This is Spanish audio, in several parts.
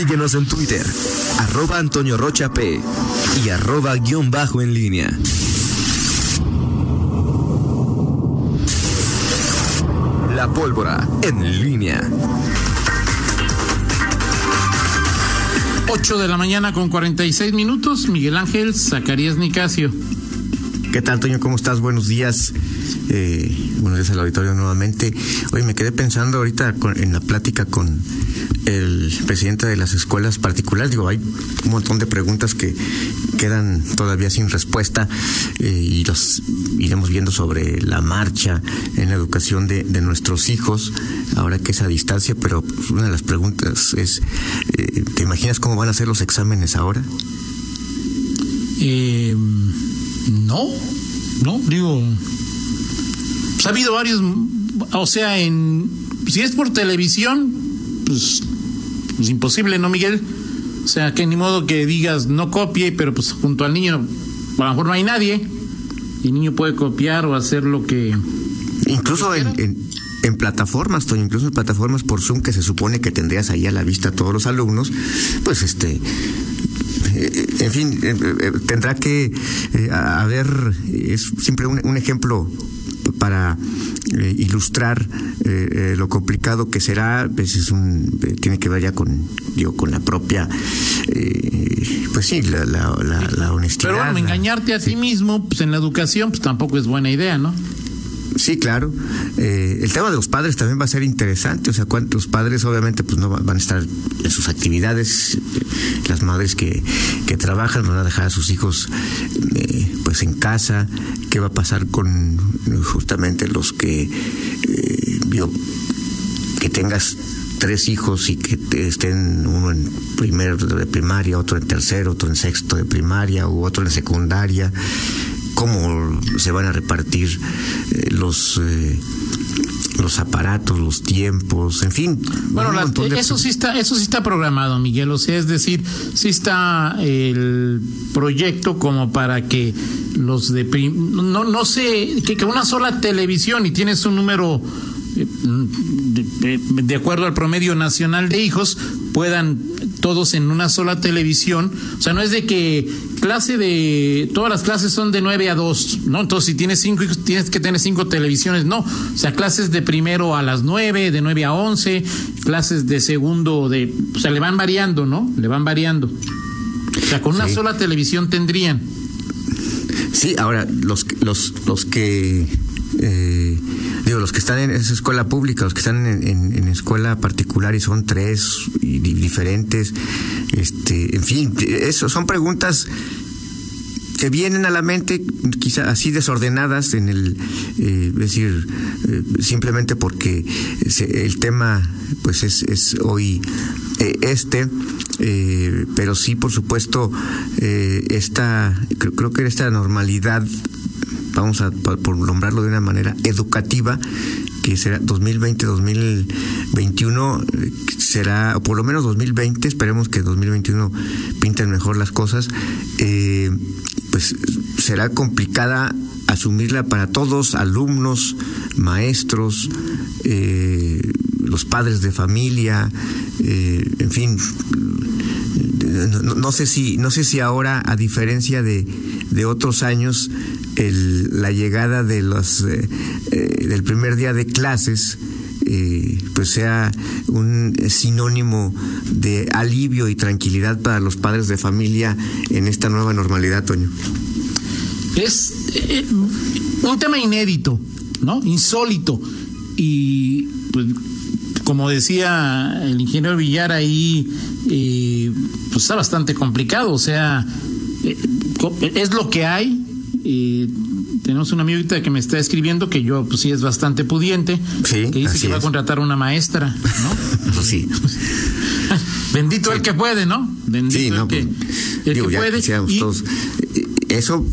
Síguenos en Twitter, arroba Antonio Rocha P y arroba guion bajo en línea. La pólvora en línea. 8 de la mañana con 46 minutos. Miguel Ángel Zacarías Nicasio. ¿Qué tal, Toño? ¿Cómo estás? Buenos días. Eh, buenos días al auditorio nuevamente. Oye, me quedé pensando ahorita en la plática con el presidente de las escuelas particulares. Digo, hay un montón de preguntas que quedan todavía sin respuesta eh, y los iremos viendo sobre la marcha en la educación de, nuestros hijos, ahora que es a distancia, pero una de las preguntas es, eh, ¿te imaginas cómo van a ser los exámenes ahora? Eh, no, no, digo, pues ha habido varios, o sea, en, si es por televisión, pues pues imposible, ¿no, Miguel? O sea, que ni modo que digas no copie, pero pues junto al niño a lo mejor no hay nadie y el niño puede copiar o hacer lo que... Incluso en, en, plataformas, Toño, incluso en plataformas por Zoom que se supone que tendrías ahí a la vista a todos los alumnos, pues este en fin, eh, eh, tendrá que haber, es siempre un ejemplo para eh, ilustrar eh, eh, lo complicado que será, pues es un, tiene que ver ya con, digo, con la propia, pues sí, la, la, honestidad. Pero bueno, engañarte a ti mismo, pues en la educación, pues tampoco es buena idea, ¿no? Sí, claro. el tema de los padres también va a ser interesante. O sea, cuántos padres obviamente pues no van a estar en sus actividades. Las madres que, que trabajan van a dejar a sus hijos pues en casa. ¿Qué va a pasar con justamente los que eh, que tengas tres hijos y que estén uno en primero de primaria, otro en tercero, otro en sexto de primaria u otro en secundaria, cómo se van a repartir eh, los eh, los aparatos, los tiempos, en fin. Bueno, eso sí está, eso sí está programado, Miguel. O sea, es decir, sí está el proyecto como para que los de no no sé que, que una sola televisión y tienes un número eh, de, acuerdo al promedio nacional de hijos puedan todos en una sola televisión. O sea, no es de que clase de. Todas las clases son de 9 a 2, ¿no? Entonces, si tienes cinco tienes que tener cinco televisiones. No. O sea, clases de primero a las 9, de 9 a 11, clases de segundo, de. O sea, le van variando, ¿no? Le van variando. O sea, con una sola televisión tendrían. Sí, ahora, los, los, los que. Eh, digo, los que están en esa escuela pública, los que están en, escuela particular y son tres y, diferentes, este, en fin, eso son preguntas que vienen a la mente quizá así desordenadas en el eh, es decir eh, simplemente porque el tema pues es, es hoy eh, este pero sí por supuesto esta creo, creo que esta normalidad vamos a por nombrarlo de una manera educativa, que será 2020-2021 será, o por lo menos 2020, esperemos que 2021 pinten mejor las cosas, eh, pues será complicada asumirla para todos, alumnos, maestros, eh, los padres de familia, eh, en fin, no, sé si, no sé si ahora, a diferencia de, de otros años, el, la llegada de los eh, eh, del primer día de clases eh, pues sea un sinónimo de alivio y tranquilidad para los padres de familia en esta nueva normalidad, Toño. Es un tema inédito, ¿no? Insólito. Y pues como decía el ingeniero Villar ahí, pues está bastante complicado. O sea, es lo que hay, y tenemos una amigo que me está escribiendo que yo, pues sí, es bastante pudiente. que dice que va a contratar una maestra, ¿no? Pues sí. Bendito el que puede, ¿no? Bendito el que, pues, el que puede. Y, todos. Eso.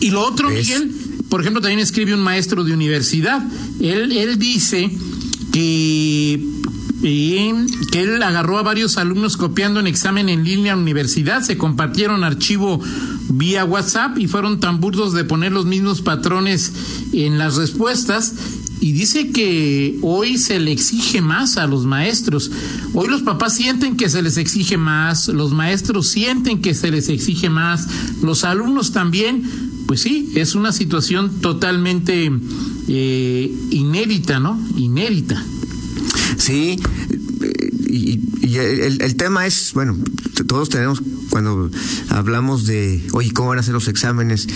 Y lo otro, Miguel, por ejemplo, también escribe un maestro de universidad. Él, él dice que que él agarró a varios alumnos copiando en examen en línea a universidad, se compartieron archivo vía WhatsApp y fueron tan burdos de poner los mismos patrones en las respuestas y dice que hoy se le exige más a los maestros. Hoy los papás sienten que se les exige más, los maestros sienten que se les exige más, los alumnos también. Pues sí, es una situación totalmente eh, inédita, ¿no? Inédita. Sí, y, el, el, tema es, bueno, todos tenemos, cuando hablamos de, oye, ¿cómo van a ser los exámenes?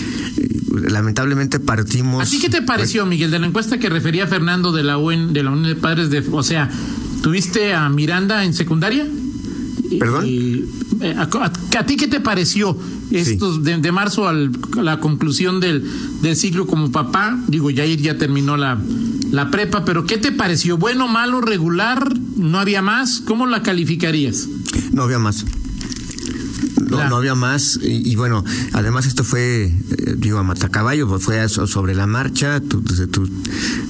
lamentablemente partimos. ¿Así qué te pareció, Miguel, de la encuesta que refería Fernando de la UN, de la Unión de Padres de, o sea, ¿tuviste a Miranda en secundaria? ¿Perdón? Eh, a, ti qué te pareció esto de, marzo a la conclusión del, del ciclo como papá? Digo, Yair ya terminó la, la prepa, pero ¿qué te pareció? ¿Bueno, malo, regular? ¿No había más? ¿Cómo la calificarías? No había más. No, había más. Y, bueno, además esto fue, eh, digo, a matacaballo, pues fue sobre la marcha,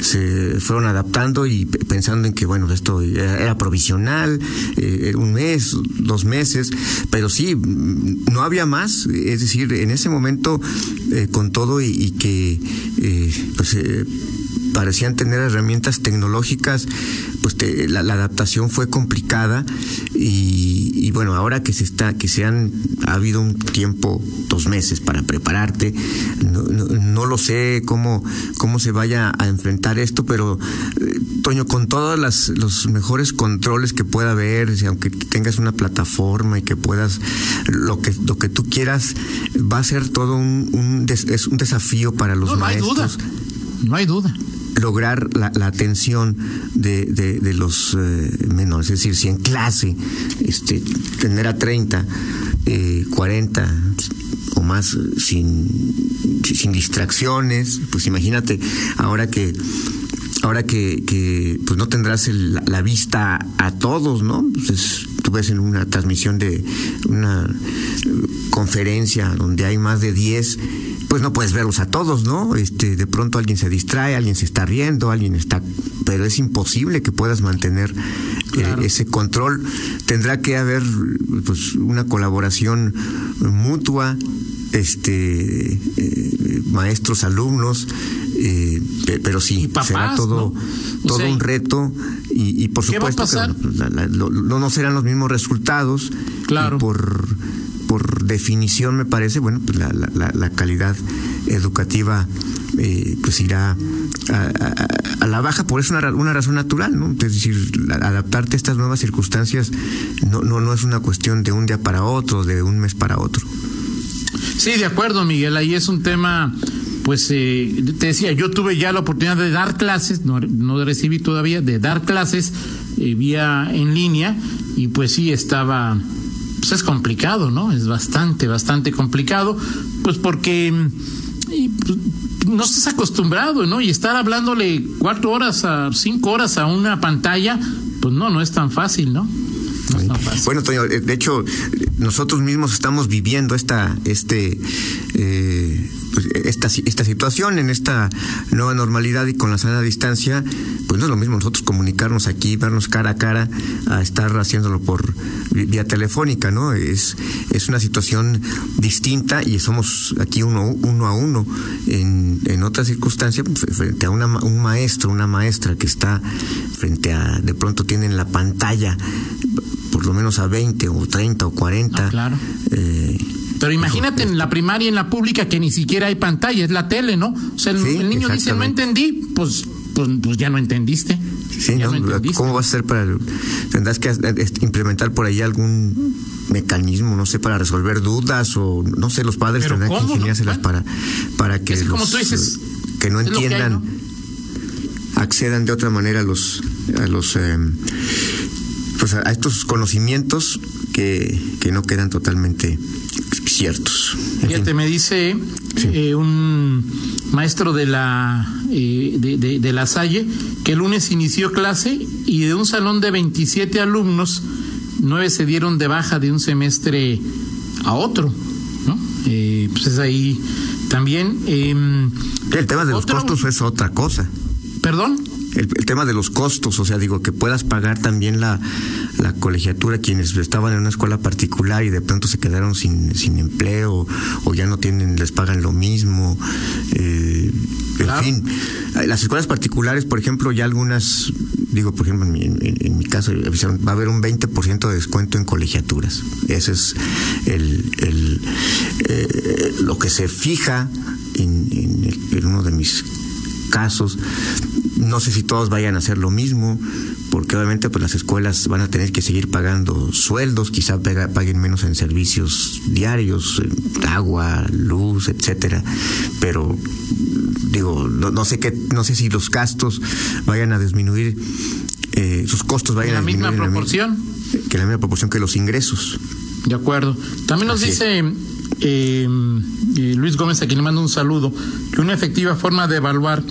se fueron adaptando y pensando en que, bueno, esto era, provisional, eh, un mes, dos meses, pero sí, no había más. Es decir, en ese momento, eh, con todo y, que, pues, parecían tener herramientas tecnológicas, pues la, adaptación fue complicada y, bueno, ahora que se está, que se han ha habido un tiempo, dos meses para prepararte, no, lo sé cómo, cómo se vaya a enfrentar esto, pero eh, Toño, con todos los mejores controles que pueda haber, aunque tengas una plataforma y que puedas lo que lo que tú quieras, va a ser todo un, es un desafío para los maestros. No hay duda. No hay duda lograr la, atención de, los eh, menores. Es decir, si en clase este, tener a 30, eh, 40 o más sin, distracciones, pues imagínate ahora que ahora que, que pues no tendrás la vista a todos, ¿no? Pues tú ves en una transmisión de una conferencia donde hay más de 10 pues no puedes verlos a todos, ¿no? Este, de pronto alguien se distrae, alguien se está riendo, alguien está, pero es imposible que puedas mantener eh, ese control. Tendrá que haber, pues, una colaboración mutua, este, eh, maestros, alumnos, eh, pero sí, será todo, todo un reto y, por supuesto que no, no serán los mismos resultados. Claro. por por definición me parece, bueno, pues la, la, la calidad educativa eh, pues irá a, la baja, por eso una, una razón natural, ¿no? Es decir, adaptarte a estas nuevas circunstancias no, no, no es una cuestión de un día para otro, de un mes para otro. Sí, de acuerdo, Miguel, ahí es un tema pues eh, te decía, yo tuve ya la oportunidad de dar clases, no, no recibí todavía, de dar clases eh, vía en línea y pues sí estaba pues es complicado, ¿no? Es bastante, bastante complicado, pues porque pues, no estás acostumbrado, ¿no? Y estar hablándole cuatro horas a cinco horas a una pantalla, pues no, no es tan fácil, ¿no? Bueno, Toño, de hecho, nosotros mismos estamos viviendo esta, este, eh, pues, esta, esta situación en esta nueva normalidad y con la sana distancia, pues no es lo mismo nosotros comunicarnos aquí, vernos cara a cara, a estar haciéndolo por vía telefónica, ¿no? Es, es una situación distinta y somos aquí uno, uno a uno. En, en otra circunstancia, pues, frente a una, un maestro, una maestra que está frente a, de pronto tienen la pantalla por lo menos a 20 o 30 o 40. Ah, claro. Eh, pero imagínate en la primaria, en la pública, que ni siquiera hay pantalla, es la tele, ¿no? O sea, el, niño dice, no entendí, pues, pues, pues ya no entendiste. Sí, no, ¿cómo va a ser para.? Tendrás que implementar por ahí algún mecanismo, no sé, para resolver dudas o no sé, los padres tendrán que ingeniárselas para, para que. Es como tú dices. Que no entiendan, accedan de otra manera a los. A los eh, pues a estos conocimientos que, que no quedan totalmente ciertos. Fíjate, me dice eh, un maestro de la eh, de, de, la Salle que el lunes inició clase y de un salón de 27 alumnos, nueve se dieron de baja de un semestre a otro, ¿no? Eh, pues es ahí también. Em, el tema de los costos es otra cosa. ¿Perdón? El, tema de los costos, o sea, digo, que puedas pagar también la, la colegiatura quienes estaban en una escuela particular y de pronto se quedaron sin, sin empleo o ya no tienen, les pagan lo mismo. Eh, en fin, las escuelas particulares, por ejemplo, ya algunas, digo, por ejemplo, en mi, caso, va a haber un 20% de descuento en colegiaturas. Ese es el, el eh, lo que se fija en, en uno de mis casos. No sé si todos vayan a hacer lo mismo, porque obviamente pues las escuelas van a tener que seguir pagando sueldos, quizá paguen menos en servicios diarios, agua, luz, etcétera, pero digo, no, sé qué, no sé si los gastos vayan a disminuir, eh, sus costos vayan a disminuir. ¿En la misma proporción? que la misma proporción que los ingresos. De acuerdo. También nos dice eh, eh, Luis Gómez, a quien le mando un saludo, que una efectiva forma de evaluar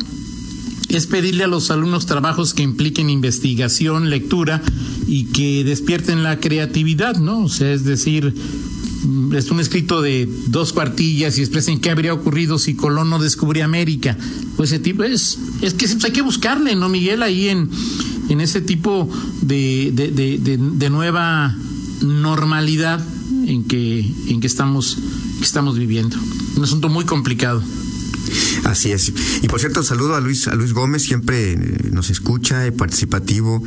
es pedirle a los alumnos trabajos que impliquen investigación, lectura y que despierten la creatividad, ¿no? O sea, es decir, mm, es un escrito de dos cuartillas y expresen qué habría ocurrido si Colón no descubría América. Pues ese tipo es, es que hay que buscarle, ¿no, Miguel? Ahí en, en ese tipo de, de, nueva normalidad en que, en que estamos, que estamos viviendo. Un asunto muy complicado. Así es. Y por cierto, saludo a Luis, a Luis Gómez, siempre eh, nos escucha, participativo.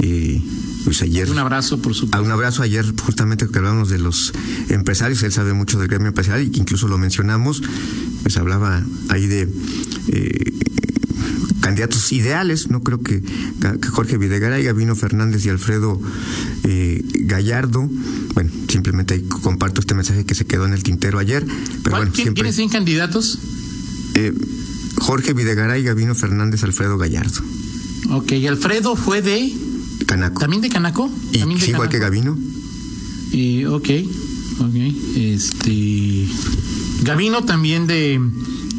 Eh, pues ayer. Un abrazo, por supuesto. Un abrazo ayer, justamente que hablábamos de los empresarios, él sabe mucho del gremio empresarial y que incluso lo mencionamos, pues hablaba ahí de eh, candidatos ideales, no creo que, Jorge Videgaray, Gabino Fernández y Alfredo Gallardo, bueno, simplemente ahí comparto este mensaje que se quedó en el tintero ayer. Pero bueno, ¿Quiénes son candidatos? Eh, Jorge Videgaray, Gabino Fernández, Alfredo Gallardo. Ok, Alfredo fue de... Canaco. ¿También de Canaco? ¿También de igual que Gabino. Eh, ok, ok. Este... Gabino también de,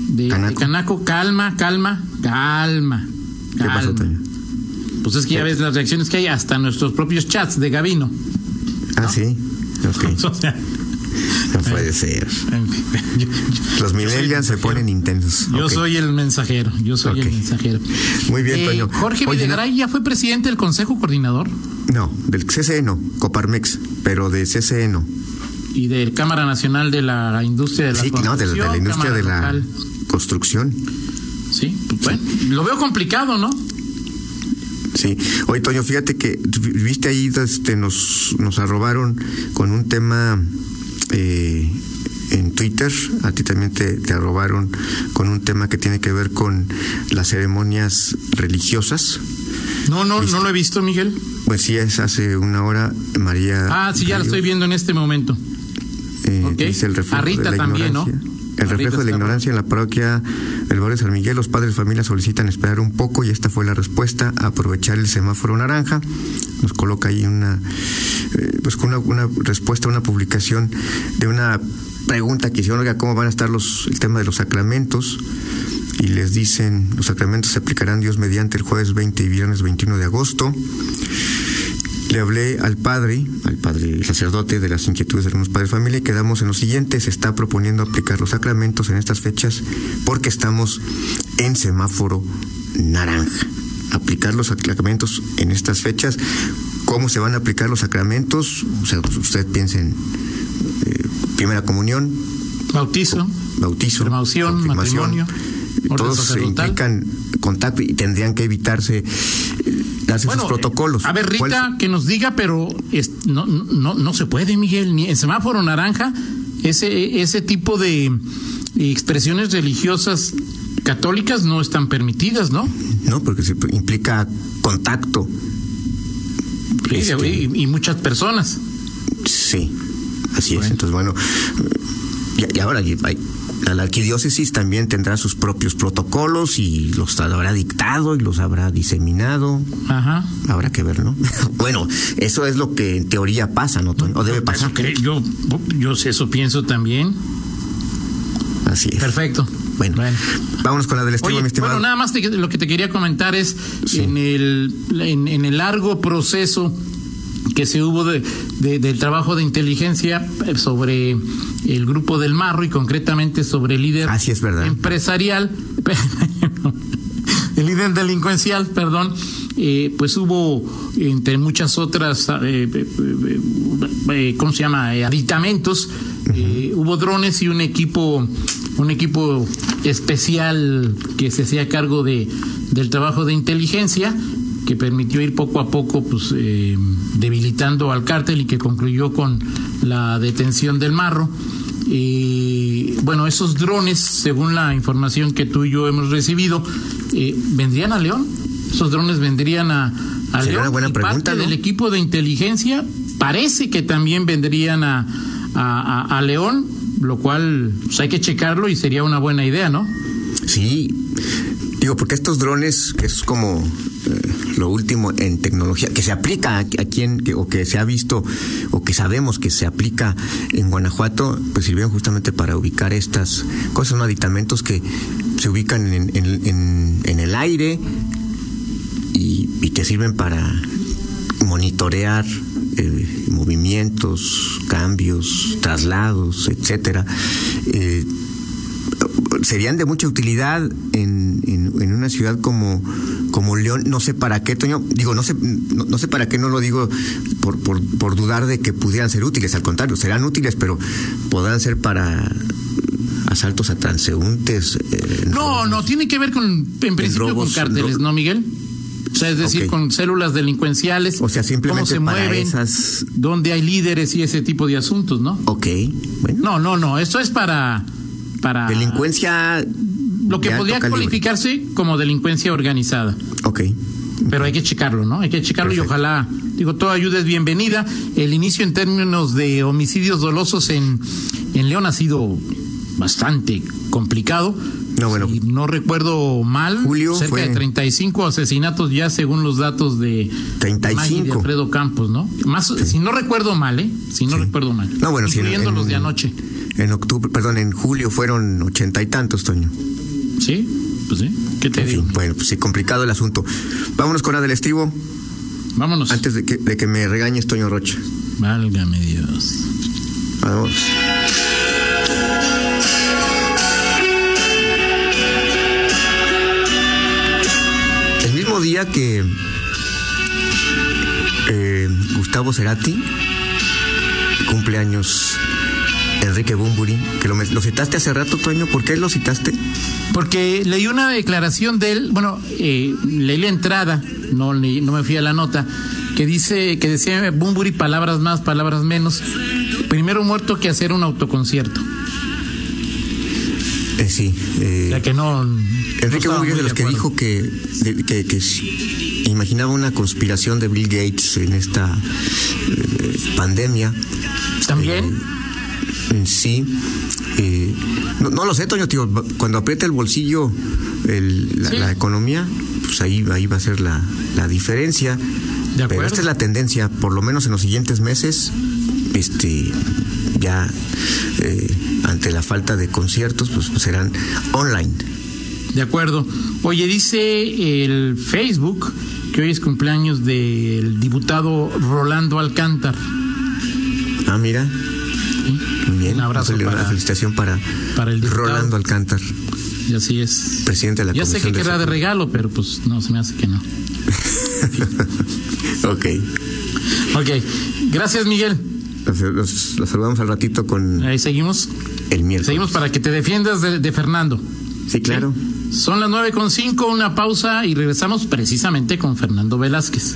de, Canaco. Calma, calma, calma. ¿Qué pasó, Pues es que ya ves las reacciones que hay hasta nuestros propios chats de Gabino. Ah, sí. Ok. No puede ser. Los millennials se ponen intensos. Yo soy el mensajero, yo soy el mensajero. Muy bien, eh, Jorge Videgaray ya fue presidente del Consejo Coordinador. No, del CCE no, Coparmex, pero de CCE no. Y del Cámara Nacional de la Industria de la Sí, no, de, la industria de la construcción. Sí, pues, bueno, lo veo complicado, ¿no? Sí. Oye, Toño, fíjate que viste ahí, este, nos, nos arrobaron con un tema eh, en Twitter, a ti también te, te arrobaron con un tema que tiene que ver con las ceremonias religiosas. No, no, no lo he visto, Miguel. Pues sí, es hace una hora, María. Ah, sí, ya lo estoy viendo en este momento. Eh, Dice el reflejo de también, ¿no? El reflejo de la ignorancia en la parroquia del barrio de San Miguel, los padres de familia solicitan esperar un poco y esta fue la respuesta, aprovechar el semáforo naranja. Nos coloca ahí una, eh, pues una, respuesta a una publicación de una pregunta que hicieron, oiga, ¿cómo van a estar los, el tema de los sacramentos? Y les dicen, los sacramentos se aplicarán Dios mediante el jueves 20 y viernes 21 de agosto le hablé al padre, al padre sacerdote de las inquietudes de algunos padres de familia y quedamos en lo siguiente, se está proponiendo aplicar los sacramentos en estas fechas porque estamos en semáforo naranja. Aplicar los sacramentos en estas fechas, ¿cómo se van a aplicar los sacramentos? O sea, usted piensa en eh, primera comunión, bautizo, bautizo, matrimonio, todos implican contacto y tendrían que evitarse darse esos protocolos. A ver, Rita, que nos diga, pero no, no, no se puede, Miguel, ni en semáforo naranja, ese, ese tipo de expresiones religiosas católicas no están permitidas, ¿no? No, porque se implica contacto. Este, y, muchas personas. Sí, así es. Entonces, bueno, y, ahora hay, la arquidiócesis también tendrá sus propios protocolos y los habrá dictado y los habrá diseminado. Ajá. Habrá que ver, ¿no? bueno, eso es lo que en teoría pasa, ¿no? O debe pasar. yo, yo eso pienso también. Así es. Perfecto. Bueno, vámonos con la del estilo, mi estimado. Bueno, nada más lo que te quería comentar es en, el, en el largo proceso que se hubo de, del trabajo de inteligencia sobre el grupo del Marro y concretamente sobre el líder Así es verdad. empresarial. el líder delincuencial, perdón, eh, pues hubo entre muchas otras, eh, eh, eh ¿cómo se llama? aditamentos, hubo drones y un equipo, un equipo especial que se hacía cargo de del trabajo de inteligencia que permitió ir poco a poco pues debilitando al cártel y que concluyó con la detención del marro. Y bueno, esos drones, según la información que tú y yo hemos recibido, eh, ¿vendrían a León? Esos drones vendrían a, a León. Una buena pregunta, parte del equipo de inteligencia parece que también vendrían a, a, a León, lo cual pues, hay que checarlo y sería una buena idea, ¿no? Sí, digo, porque estos drones, que es como eh, lo último en tecnología, que se aplica aquí en, o que se ha visto, o que sabemos que se aplica en Guanajuato, pues sirvieron justamente para ubicar estas cosas, son aditamentos que se ubican en, el aire y, y, que sirven para monitorear eh, movimientos, cambios, traslados, etcétera. Eh, serían de mucha utilidad en, en, una ciudad como, como León. No sé para qué, Toño, digo, no sé, no, sé para qué no lo digo por, por, por, dudar de que pudieran ser útiles, al contrario, serán útiles, pero podrán ser para asaltos a transeúntes. Eh, no, no, tiene que ver con, en principio, con cárteles, ¿no, Miguel? O sea, es decir, con células delincuenciales. O sea, simplemente cómo se para mueven, esas... dónde hay líderes y ese tipo de asuntos, ¿no? Ok, bueno. No, no, no, esto es para para delincuencia lo que podría cualificarse como delincuencia organizada. Ok. Pero hay que checarlo, ¿no? Hay que checarlo Perfecto. y ojalá, digo, toda ayuda es bienvenida. El inicio en términos de homicidios dolosos en, en León ha sido bastante complicado. No, bueno. Si no recuerdo mal, Julio cerca fue... de 35 asesinatos ya según los datos de, 35. de Alfredo Campos, ¿no? Más, sí. Si no recuerdo mal, ¿eh? Si no sí. recuerdo mal. No, bueno, incluyendo si en, los de anoche. En octubre, perdón, en julio fueron ochenta y tantos, Toño. Sí, pues sí. ¿Qué te en digo? Fin, bueno, pues sí, complicado el asunto. Vámonos con la del estivo. Vámonos. Antes de que, de que me regañes, Toño Rocha. Válgame Dios. Vamos. El mismo día que eh, Gustavo Cerati cumpleaños Enrique Bumburi, que lo, lo, citaste hace rato, Toño. ¿Por qué lo citaste? Porque leí una declaración de él, bueno, eh, leí la entrada, no, leí, no me fui a la nota, que dice, que decía Bumburi palabras más, palabras menos. Primero muerto que hacer un autoconcierto. Eh, sí. Eh, que no. Enrique no Bumburi es de los de que dijo que, de, que, que imaginaba una conspiración de Bill Gates en esta eh, pandemia. También. Sí. Eh, no, no, lo sé, Toño, tío. Cuando aprieta el bolsillo el, la, Sí. la, economía, pues ahí, ahí va a ser la, la diferencia. De Pero esta es la tendencia, por lo menos en los siguientes meses, este ya eh, ante la falta de conciertos, pues serán online. De acuerdo. Oye, dice el Facebook que hoy es cumpleaños del diputado Rolando Alcántar. Ah, mira. Bien. Un abrazo Una para, felicitación para, para el. Rolando Alcántar, Y así es. presidente de la Ya sé que querrá de regalo, pero pues no, se me hace que no. Ok. Ok. Gracias, Miguel. Los, los- los saludamos al ratito con Ahí seguimos. el miércoles. Seguimos para que te defiendas de, de Fernando. Sí, claro. Son las nueve con cinco, una pausa y regresamos precisamente con Fernando Velázquez.